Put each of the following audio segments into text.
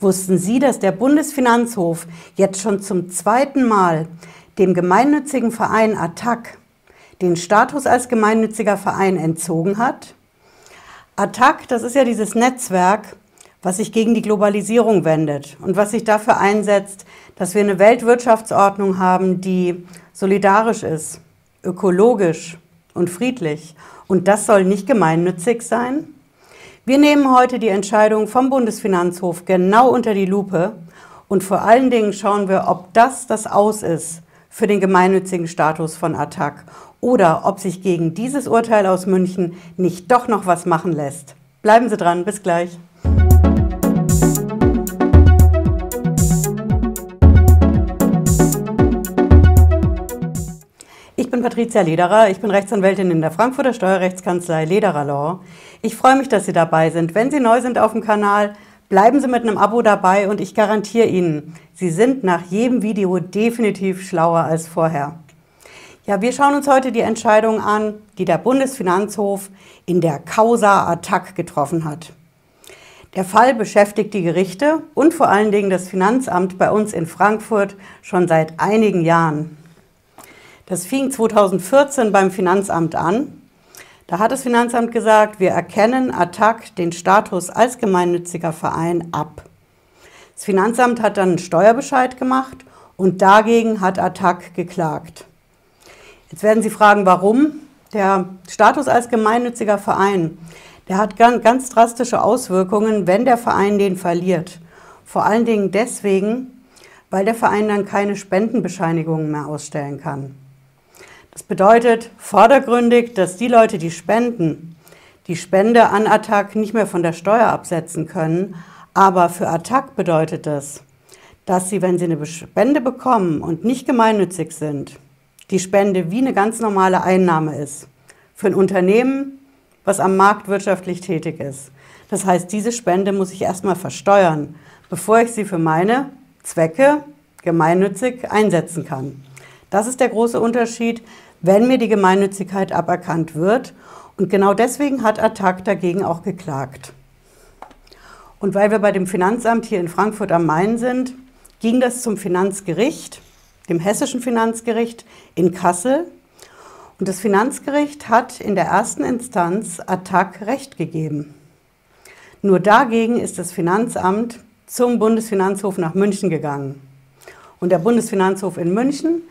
Wussten Sie, dass der Bundesfinanzhof jetzt schon zum zweiten Mal dem gemeinnützigen Verein ATTAC den Status als gemeinnütziger Verein entzogen hat? ATTAC, das ist ja dieses Netzwerk, was sich gegen die Globalisierung wendet und was sich dafür einsetzt, dass wir eine Weltwirtschaftsordnung haben, die solidarisch ist, ökologisch und friedlich. Und das soll nicht gemeinnützig sein? Wir nehmen heute die Entscheidung vom Bundesfinanzhof genau unter die Lupe und vor allen Dingen schauen wir, ob das das Aus ist für den gemeinnützigen Status von ATTAC oder ob sich gegen dieses Urteil aus München nicht doch noch was machen lässt. Bleiben Sie dran, bis gleich. Ich bin Patricia Lederer, ich bin Rechtsanwältin in der Frankfurter Steuerrechtskanzlei Lederer Law. Ich freue mich, dass Sie dabei sind. Wenn Sie neu sind auf dem Kanal, bleiben Sie mit einem Abo dabei und ich garantiere Ihnen, Sie sind nach jedem Video definitiv schlauer als vorher. Ja, wir schauen uns heute die Entscheidung an, die der Bundesfinanzhof in der Causa Attac getroffen hat. Der Fall beschäftigt die Gerichte und vor allen Dingen das Finanzamt bei uns in Frankfurt schon seit einigen Jahren. Das fing 2014 beim Finanzamt an. Da hat das Finanzamt gesagt, wir erkennen Attac den Status als gemeinnütziger Verein ab. Das Finanzamt hat dann einen Steuerbescheid gemacht und dagegen hat Attac geklagt. Jetzt werden Sie fragen, warum? Der Status als gemeinnütziger Verein, der hat ganz drastische Auswirkungen, wenn der Verein den verliert. Vor allen Dingen deswegen, weil der Verein dann keine Spendenbescheinigungen mehr ausstellen kann. Das bedeutet vordergründig, dass die Leute, die spenden, die Spende an Attac nicht mehr von der Steuer absetzen können. Aber für Attac bedeutet das, dass sie, wenn sie eine Spende bekommen und nicht gemeinnützig sind, die Spende wie eine ganz normale Einnahme ist. Für ein Unternehmen, was am Markt wirtschaftlich tätig ist. Das heißt, diese Spende muss ich erstmal versteuern, bevor ich sie für meine Zwecke gemeinnützig einsetzen kann. Das ist der große Unterschied, wenn mir die Gemeinnützigkeit aberkannt wird. Und genau deswegen hat Attac dagegen auch geklagt. Und weil wir bei dem Finanzamt hier in Frankfurt am Main sind, ging das zum Finanzgericht, dem hessischen Finanzgericht in Kassel. Und das Finanzgericht hat in der ersten Instanz Attac Recht gegeben. Nur dagegen ist das Finanzamt zum Bundesfinanzhof nach München gegangen. Und der Bundesfinanzhof in München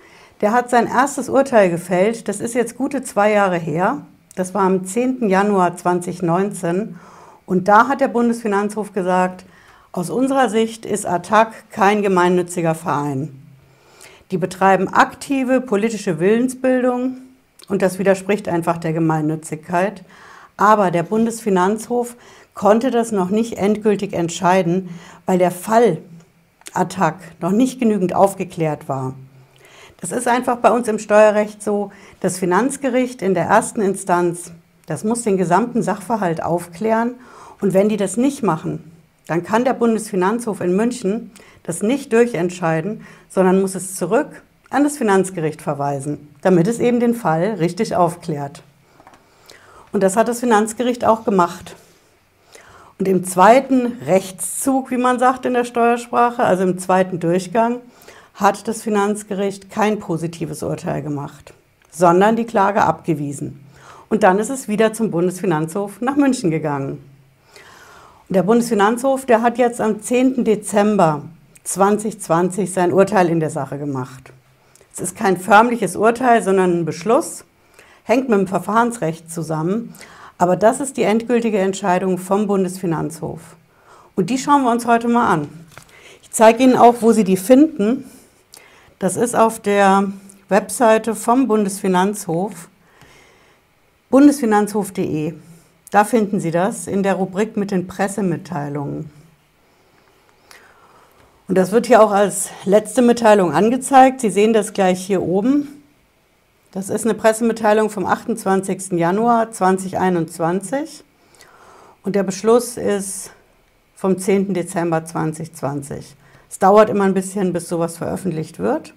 der hat sein erstes Urteil gefällt. Das ist jetzt gute zwei Jahre her. Das war am 10. Januar 2019. Und da hat der Bundesfinanzhof gesagt, aus unserer Sicht ist ATTAC kein gemeinnütziger Verein. Die betreiben aktive politische Willensbildung und das widerspricht einfach der Gemeinnützigkeit. Aber der Bundesfinanzhof konnte das noch nicht endgültig entscheiden, weil der Fall ATTAC noch nicht genügend aufgeklärt war. Das ist einfach bei uns im Steuerrecht so, das Finanzgericht in der ersten Instanz, das muss den gesamten Sachverhalt aufklären. Und wenn die das nicht machen, dann kann der Bundesfinanzhof in München das nicht durchentscheiden, sondern muss es zurück an das Finanzgericht verweisen, damit es eben den Fall richtig aufklärt. Und das hat das Finanzgericht auch gemacht. Und im zweiten Rechtszug, wie man sagt in der Steuersprache, also im zweiten Durchgang, hat das Finanzgericht kein positives Urteil gemacht, sondern die Klage abgewiesen. Und dann ist es wieder zum Bundesfinanzhof nach München gegangen. Der Bundesfinanzhof, der hat jetzt am 10. Dezember 2020 sein Urteil in der Sache gemacht. Es ist kein förmliches Urteil, sondern ein Beschluss, hängt mit dem Verfahrensrecht zusammen. Aber das ist die endgültige Entscheidung vom Bundesfinanzhof. Und die schauen wir uns heute mal an. Ich zeige Ihnen auch, wo Sie die finden. Das ist auf der Webseite vom Bundesfinanzhof, bundesfinanzhof.de. Da finden Sie das in der Rubrik mit den Pressemitteilungen. Und das wird hier auch als letzte Mitteilung angezeigt. Sie sehen das gleich hier oben. Das ist eine Pressemitteilung vom 28. Januar 2021 und der Beschluss ist vom 10. Dezember 2020. Es dauert immer ein bisschen, bis sowas veröffentlicht wird.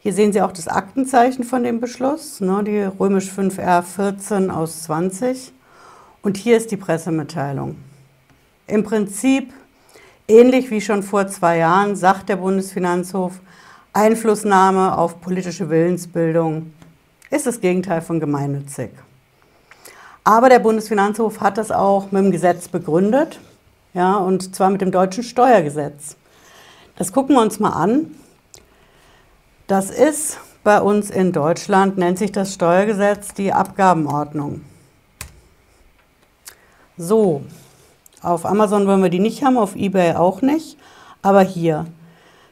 Hier sehen Sie auch das Aktenzeichen von dem Beschluss, ne, die römisch 5R 14 aus 20. Und hier ist die Pressemitteilung. Im Prinzip Ähnlich wie schon vor zwei Jahren sagt der Bundesfinanzhof, Einflussnahme auf politische Willensbildung ist das Gegenteil von gemeinnützig. Aber der Bundesfinanzhof hat das auch mit dem Gesetz begründet, ja, und zwar mit dem deutschen Steuergesetz. Das gucken wir uns mal an. Das ist bei uns in Deutschland, nennt sich das Steuergesetz die Abgabenordnung. So, auf Amazon wollen wir die nicht haben, auf eBay auch nicht, aber hier.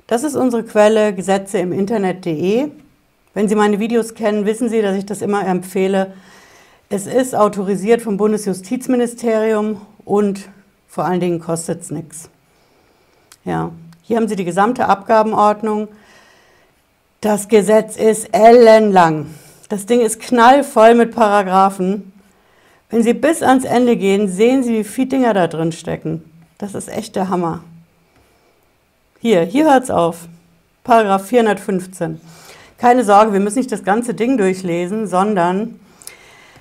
Das ist unsere Quelle Gesetze im Internet.de. Wenn Sie meine Videos kennen, wissen Sie, dass ich das immer empfehle. Es ist autorisiert vom Bundesjustizministerium und vor allen Dingen kostet es nichts. Ja, hier haben Sie die gesamte Abgabenordnung. Das Gesetz ist ellenlang. Das Ding ist knallvoll mit Paragraphen. Wenn Sie bis ans Ende gehen, sehen Sie, wie viele Dinger da drin stecken. Das ist echt der Hammer. Hier, hier hört es auf. Paragraph 415. Keine Sorge, wir müssen nicht das ganze Ding durchlesen, sondern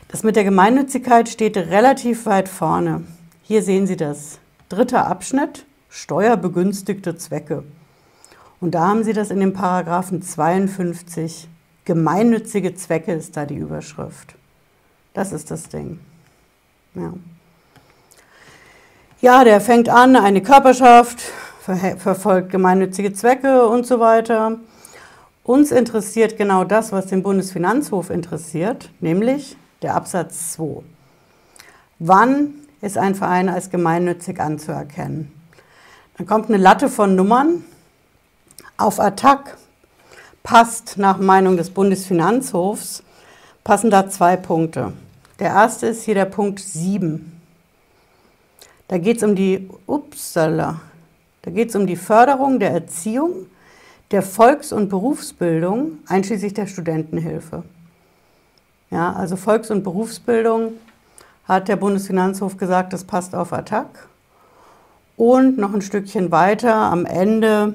das mit der Gemeinnützigkeit steht relativ weit vorne. Hier sehen Sie das. Dritter Abschnitt, steuerbegünstigte Zwecke. Und da haben Sie das in dem Paragraphen 52. Gemeinnützige Zwecke ist da die Überschrift. Das ist das Ding. Ja. ja, der fängt an, eine Körperschaft ver verfolgt gemeinnützige Zwecke und so weiter. Uns interessiert genau das, was den Bundesfinanzhof interessiert, nämlich der Absatz 2. Wann ist ein Verein als gemeinnützig anzuerkennen? Dann kommt eine Latte von Nummern. Auf Attac passt nach Meinung des Bundesfinanzhofs, passen da zwei Punkte. Der erste ist hier der Punkt 7. Da geht es um die, upsala, da geht es um die Förderung der Erziehung, der Volks- und Berufsbildung, einschließlich der Studentenhilfe. Ja, also Volks- und Berufsbildung hat der Bundesfinanzhof gesagt, das passt auf Attac. Und noch ein Stückchen weiter am Ende,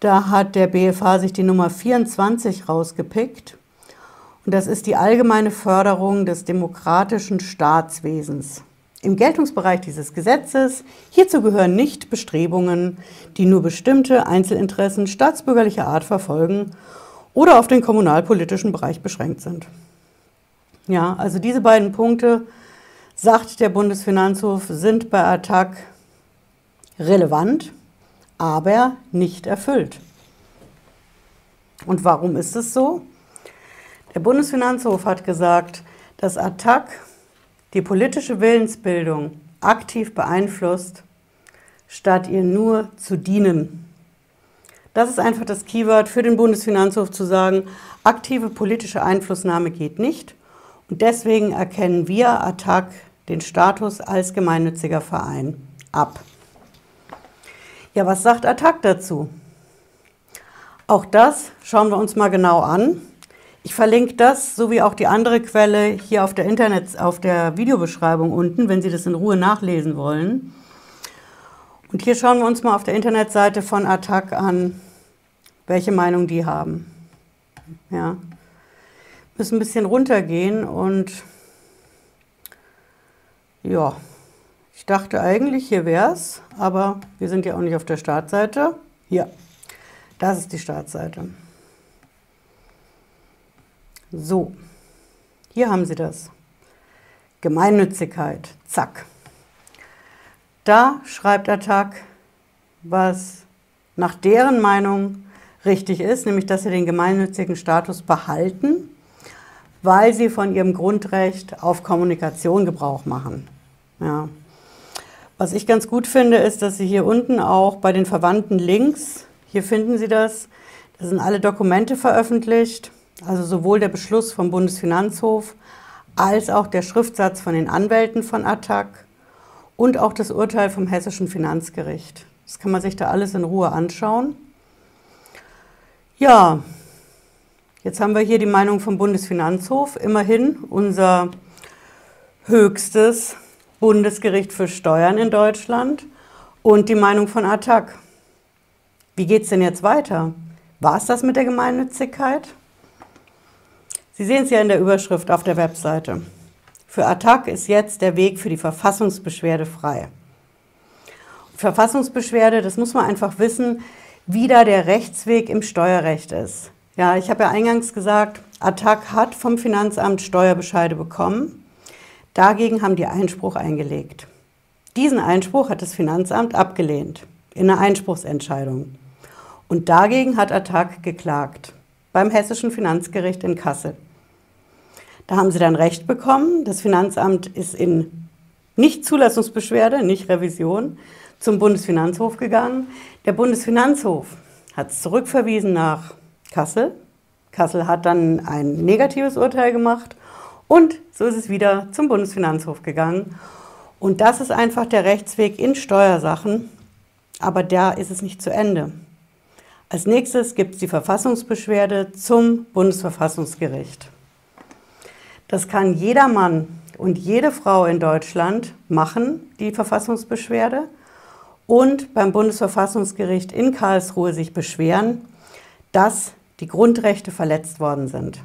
da hat der BFH sich die Nummer 24 rausgepickt. Und das ist die allgemeine Förderung des demokratischen Staatswesens. Im Geltungsbereich dieses Gesetzes, hierzu gehören nicht Bestrebungen, die nur bestimmte Einzelinteressen staatsbürgerlicher Art verfolgen oder auf den kommunalpolitischen Bereich beschränkt sind. Ja, also diese beiden Punkte, sagt der Bundesfinanzhof, sind bei Attac relevant, aber nicht erfüllt. Und warum ist es so? Der Bundesfinanzhof hat gesagt, dass Attac die politische Willensbildung aktiv beeinflusst, statt ihr nur zu dienen. Das ist einfach das Keyword für den Bundesfinanzhof zu sagen, aktive politische Einflussnahme geht nicht. Und deswegen erkennen wir Attac den Status als gemeinnütziger Verein ab. Ja, was sagt Attac dazu? Auch das schauen wir uns mal genau an. Ich verlinke das sowie auch die andere Quelle hier auf der Internet, auf der Videobeschreibung unten, wenn Sie das in Ruhe nachlesen wollen. Und hier schauen wir uns mal auf der Internetseite von Attac an, welche Meinung die haben. Ja. Müssen ein bisschen runtergehen und ja, ich dachte eigentlich, hier wäre es, aber wir sind ja auch nicht auf der Startseite. Hier, das ist die Startseite. So, hier haben Sie das. Gemeinnützigkeit, zack. Da schreibt Tag, was nach deren Meinung richtig ist, nämlich dass sie den gemeinnützigen Status behalten, weil sie von ihrem Grundrecht auf Kommunikation Gebrauch machen. Ja. Was ich ganz gut finde, ist, dass Sie hier unten auch bei den verwandten Links, hier finden Sie das, da sind alle Dokumente veröffentlicht. Also sowohl der Beschluss vom Bundesfinanzhof als auch der Schriftsatz von den Anwälten von Attac und auch das Urteil vom Hessischen Finanzgericht. Das kann man sich da alles in Ruhe anschauen. Ja, jetzt haben wir hier die Meinung vom Bundesfinanzhof, immerhin unser höchstes Bundesgericht für Steuern in Deutschland und die Meinung von Attac. Wie geht es denn jetzt weiter? War es das mit der Gemeinnützigkeit? Sie sehen es ja in der Überschrift auf der Webseite. Für Attac ist jetzt der Weg für die Verfassungsbeschwerde frei. Verfassungsbeschwerde, das muss man einfach wissen, wie da der Rechtsweg im Steuerrecht ist. Ja, ich habe ja eingangs gesagt, Attac hat vom Finanzamt Steuerbescheide bekommen. Dagegen haben die Einspruch eingelegt. Diesen Einspruch hat das Finanzamt abgelehnt in einer Einspruchsentscheidung. Und dagegen hat Attac geklagt beim Hessischen Finanzgericht in Kassel. Da haben sie dann Recht bekommen. Das Finanzamt ist in Nicht-Zulassungsbeschwerde, nicht Revision, zum Bundesfinanzhof gegangen. Der Bundesfinanzhof hat es zurückverwiesen nach Kassel. Kassel hat dann ein negatives Urteil gemacht und so ist es wieder zum Bundesfinanzhof gegangen. Und das ist einfach der Rechtsweg in Steuersachen, aber da ist es nicht zu Ende. Als nächstes gibt es die Verfassungsbeschwerde zum Bundesverfassungsgericht. Das kann jeder Mann und jede Frau in Deutschland machen, die Verfassungsbeschwerde, und beim Bundesverfassungsgericht in Karlsruhe sich beschweren, dass die Grundrechte verletzt worden sind.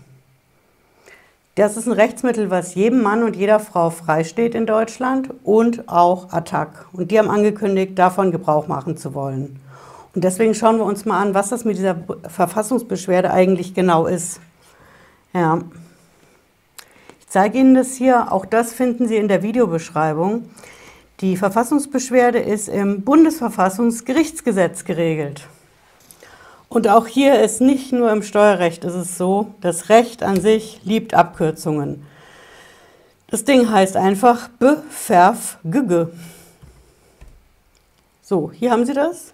Das ist ein Rechtsmittel, was jedem Mann und jeder Frau freisteht in Deutschland und auch Attac. Und die haben angekündigt, davon Gebrauch machen zu wollen. Und deswegen schauen wir uns mal an, was das mit dieser Verfassungsbeschwerde eigentlich genau ist. Ja. Ich zeige Ihnen das hier. Auch das finden Sie in der Videobeschreibung. Die Verfassungsbeschwerde ist im Bundesverfassungsgerichtsgesetz geregelt. Und auch hier ist nicht nur im Steuerrecht ist es so, das Recht an sich liebt Abkürzungen. Das Ding heißt einfach Beverfgüge. So, hier haben Sie das.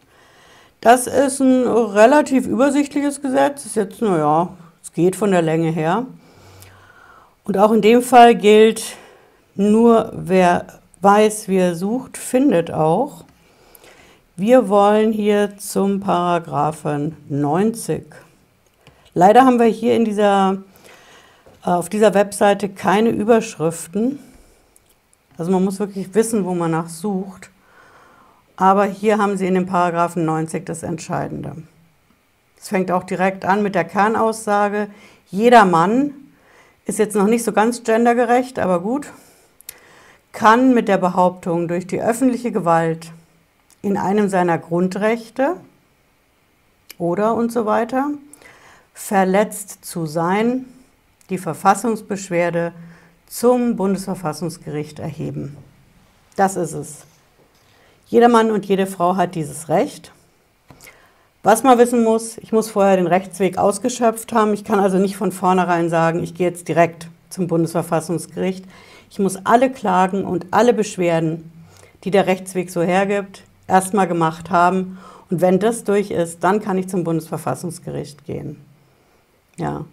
Das ist ein relativ übersichtliches Gesetz. Ist jetzt, naja, es geht von der Länge her. Und auch in dem Fall gilt, nur wer weiß, wie er sucht, findet auch. Wir wollen hier zum Paragraphen 90. Leider haben wir hier in dieser, äh, auf dieser Webseite keine Überschriften. Also man muss wirklich wissen, wo man nach sucht. Aber hier haben Sie in dem Paragraphen 90 das Entscheidende. Es fängt auch direkt an mit der Kernaussage, jeder Mann ist jetzt noch nicht so ganz gendergerecht, aber gut, kann mit der Behauptung durch die öffentliche Gewalt in einem seiner Grundrechte oder und so weiter verletzt zu sein, die Verfassungsbeschwerde zum Bundesverfassungsgericht erheben. Das ist es. Jeder Mann und jede Frau hat dieses Recht. Was man wissen muss, ich muss vorher den Rechtsweg ausgeschöpft haben. Ich kann also nicht von vornherein sagen, ich gehe jetzt direkt zum Bundesverfassungsgericht. Ich muss alle Klagen und alle Beschwerden, die der Rechtsweg so hergibt, erstmal gemacht haben. Und wenn das durch ist, dann kann ich zum Bundesverfassungsgericht gehen. Ja.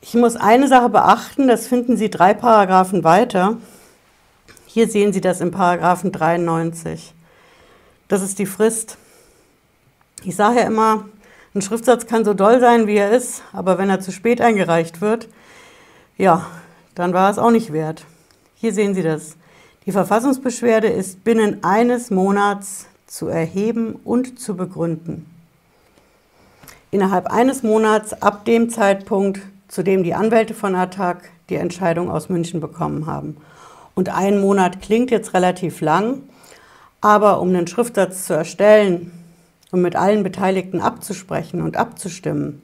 Ich muss eine Sache beachten, das finden Sie drei Paragraphen weiter. Hier sehen Sie das im Paragraphen 93. Das ist die Frist. Ich sage ja immer, ein Schriftsatz kann so doll sein, wie er ist, aber wenn er zu spät eingereicht wird, ja, dann war es auch nicht wert. Hier sehen Sie das. Die Verfassungsbeschwerde ist binnen eines Monats zu erheben und zu begründen. Innerhalb eines Monats ab dem Zeitpunkt, zu dem die Anwälte von Attac die Entscheidung aus München bekommen haben. Und ein Monat klingt jetzt relativ lang, aber um einen Schriftsatz zu erstellen und mit allen Beteiligten abzusprechen und abzustimmen,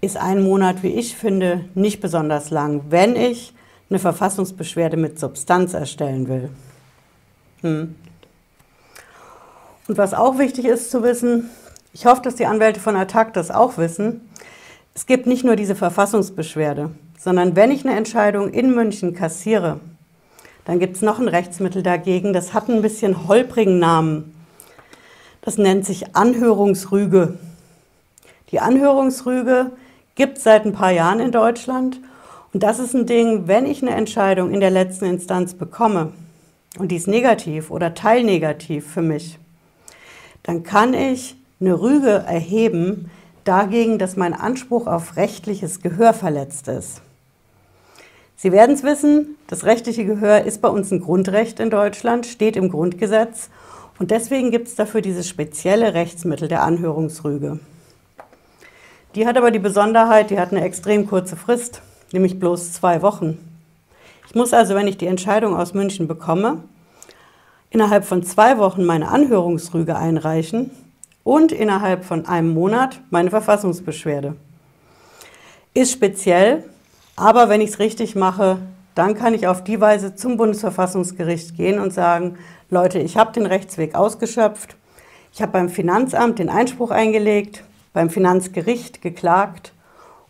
ist ein Monat, wie ich finde, nicht besonders lang, wenn ich eine Verfassungsbeschwerde mit Substanz erstellen will. Hm. Und was auch wichtig ist zu wissen, ich hoffe, dass die Anwälte von Attac das auch wissen, es gibt nicht nur diese Verfassungsbeschwerde, sondern wenn ich eine Entscheidung in München kassiere, dann gibt es noch ein Rechtsmittel dagegen, das hat ein bisschen holprigen Namen. Das nennt sich Anhörungsrüge. Die Anhörungsrüge gibt es seit ein paar Jahren in Deutschland. Und das ist ein Ding, wenn ich eine Entscheidung in der letzten Instanz bekomme und die ist negativ oder teilnegativ für mich, dann kann ich eine Rüge erheben dagegen, dass mein Anspruch auf rechtliches Gehör verletzt ist. Sie werden es wissen, das rechtliche Gehör ist bei uns ein Grundrecht in Deutschland, steht im Grundgesetz und deswegen gibt es dafür dieses spezielle Rechtsmittel der Anhörungsrüge. Die hat aber die Besonderheit, die hat eine extrem kurze Frist, nämlich bloß zwei Wochen. Ich muss also, wenn ich die Entscheidung aus München bekomme, innerhalb von zwei Wochen meine Anhörungsrüge einreichen und innerhalb von einem Monat meine Verfassungsbeschwerde. Ist speziell, aber wenn ich es richtig mache, dann kann ich auf die Weise zum Bundesverfassungsgericht gehen und sagen, Leute, ich habe den Rechtsweg ausgeschöpft, ich habe beim Finanzamt den Einspruch eingelegt, beim Finanzgericht geklagt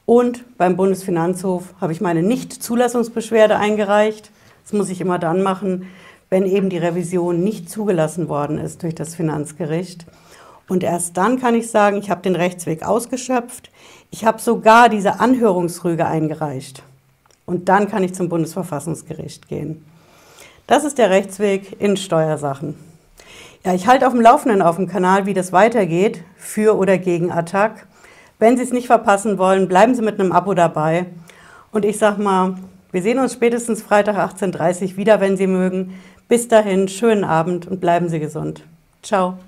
und beim Bundesfinanzhof habe ich meine Nichtzulassungsbeschwerde eingereicht. Das muss ich immer dann machen, wenn eben die Revision nicht zugelassen worden ist durch das Finanzgericht. Und erst dann kann ich sagen, ich habe den Rechtsweg ausgeschöpft. Ich habe sogar diese Anhörungsrüge eingereicht. Und dann kann ich zum Bundesverfassungsgericht gehen. Das ist der Rechtsweg in Steuersachen. Ja, ich halte auf dem Laufenden auf dem Kanal, wie das weitergeht, für oder gegen Attac. Wenn Sie es nicht verpassen wollen, bleiben Sie mit einem Abo dabei. Und ich sag mal, wir sehen uns spätestens Freitag 18.30 Uhr wieder, wenn Sie mögen. Bis dahin, schönen Abend und bleiben Sie gesund. Ciao.